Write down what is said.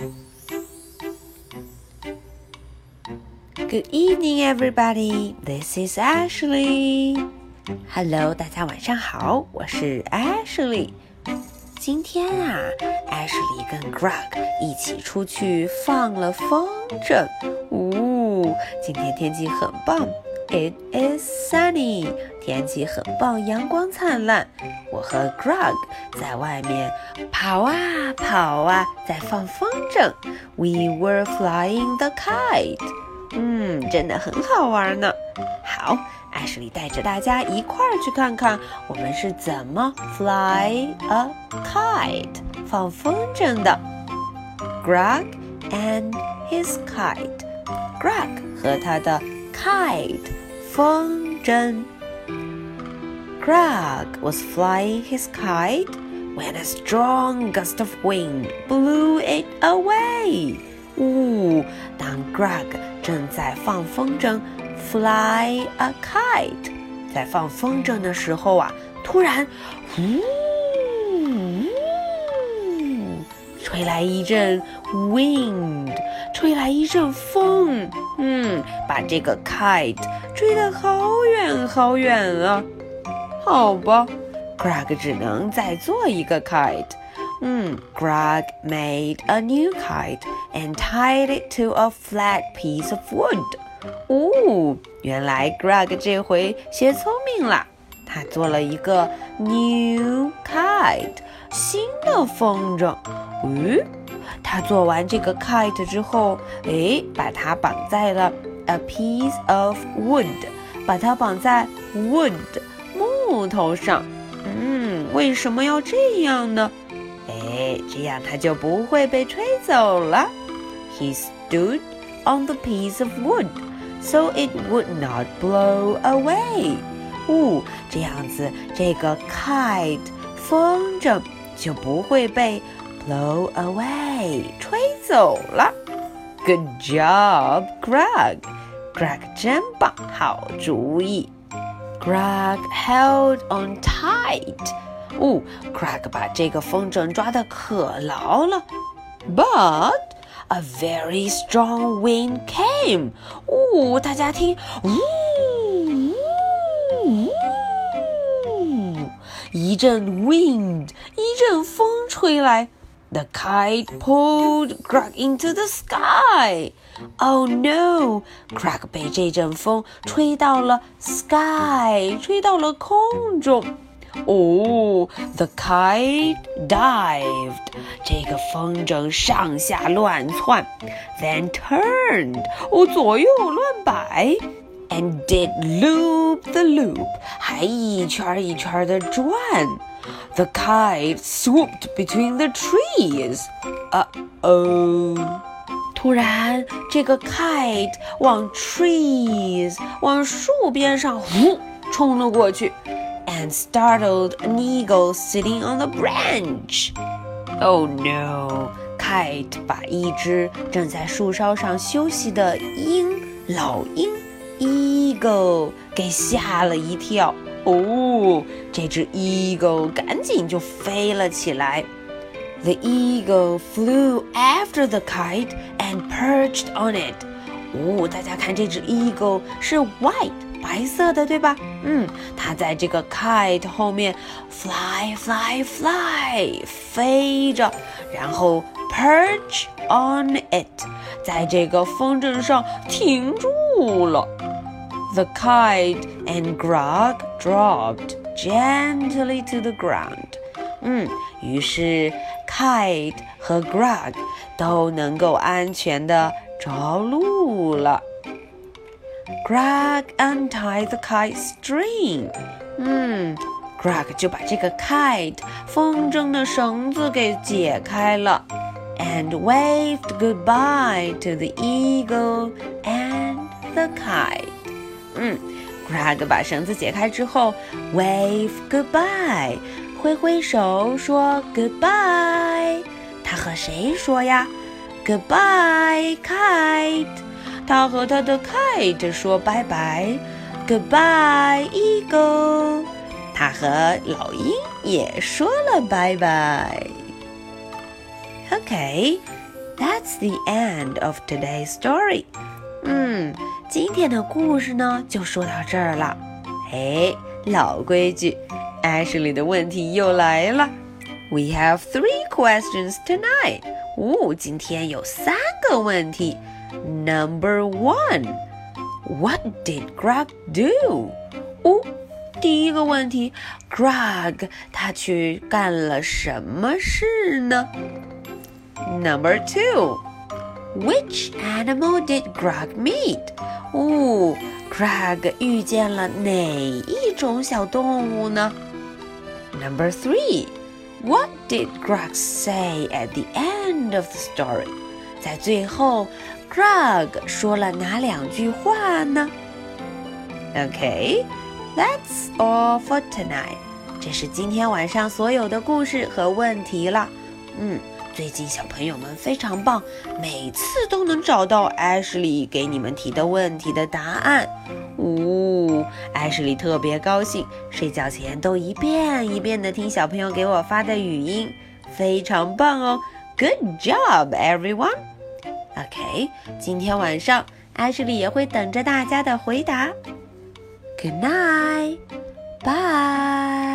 Good evening, everybody. This is Ashley. Hello，大家晚上好，我是 Ashley。今天啊，Ashley 跟 Greg 一起出去放了风筝。呜，今天天气很棒，It is sunny，天气很棒，阳光灿烂。我和 Greg 在外面跑啊跑啊，在放风筝。We were flying the kite。嗯，真的很好玩呢。好，艾什莉带着大家一块儿去看看我们是怎么 fly a kite 放风筝的。Greg and his kite。Greg 和他的 kite 风筝。Greg was flying his kite when a strong gust of wind blew it away. 呜，当 Greg 正在放风筝，fly a kite，在放风筝的时候啊，突然，呜，吹来一阵 wind，吹来一阵风， 嗯，把这个 kite 吹得好远好远啊。好吧，Greg 只能再做一个 kite。嗯，Greg made a new kite and tied it to a flat piece of wood。哦，原来 Greg 这回学聪明了，他做了一个 new kite，新的风筝。嗯，他做完这个 kite 之后，哎，把它绑在了 a piece of wood，把它绑在 wood 木头上。嗯，为什么要这样呢？哎，这样它就不会被吹走了。He stood on the piece of wood, so it would not blow away. 哦，这样子这个 kite 风筝就不会被 blow away 吹走了。Good job, Greg. Greg 真棒，好主意。Greg held on tight. 哦，Craig 把这个风筝抓得可牢了，But a very strong wind came。哦，大家听，呜 一阵 wind，一阵风吹来，The kite pulled Craig into the sky。Oh no！Craig 被这阵风吹到了 sky，吹到了空中。哦，the kite dived，这个风筝上下乱窜，then turned，哦，左右乱摆 ，and did loop the loop，还一圈一圈的转。The kite swooped between the trees。啊哦！突然，这个 kite 往 trees，往树边上呼冲了过去。and startled an eagle sitting on the branch. Oh no! Kite 把一只正在树梢上休息的鹰，老鹰 eagle 给吓了一跳。哦，这只 eagle 赶紧就飞了起来。The eagle flew after the kite and perched on it. 哦，大家看这只 eagle 是 white。白色的，对吧？嗯，它在这个 kite 后面 fly fly fly 飞着，然后 perch on it，在这个风筝上停住了。The kite and Grog dropped gently to the ground。嗯，于是 kite 和 Grog 都能够安全的着陆了。Greg untied the kite string。嗯，Greg 就把这个 kite 风筝的绳子给解开了，and waved goodbye to the eagle and the kite。 嗯，Greg 把绳子解开之后，wave goodbye，挥挥手说 goodbye。他和谁说呀？Goodbye, kite。他和他的 kite 说拜拜，Goodbye, eagle。他和老鹰也说了拜拜。Okay, That's the end of today's story. 嗯，今天的故事呢就说到这儿了。哎，老规矩，艾什莉的问题又来了。We have three questions tonight. 哦，今天有三个问题。Number one, what did Greg do? 哦，第一个问题，Grog 他去干了什么事呢？Number two, which animal did Greg meet? 哦，Greg 遇见了哪一种小动物呢？Number three, what did Greg say at the end of the story? 在最后，Greg 说了哪两句话呢？Okay, that's all for tonight. 这是今天晚上所有的故事和问题了。嗯， 最近小朋友们非常棒，每次都能找到艾什莉给你们提的问题的答案。呜，艾什莉特别高兴，睡觉前都一遍一遍的听小朋友给我发的语音，非常棒哦。Good job, everyone. OK，今天晚上艾什莉也会等着大家的回答。Good night, bye.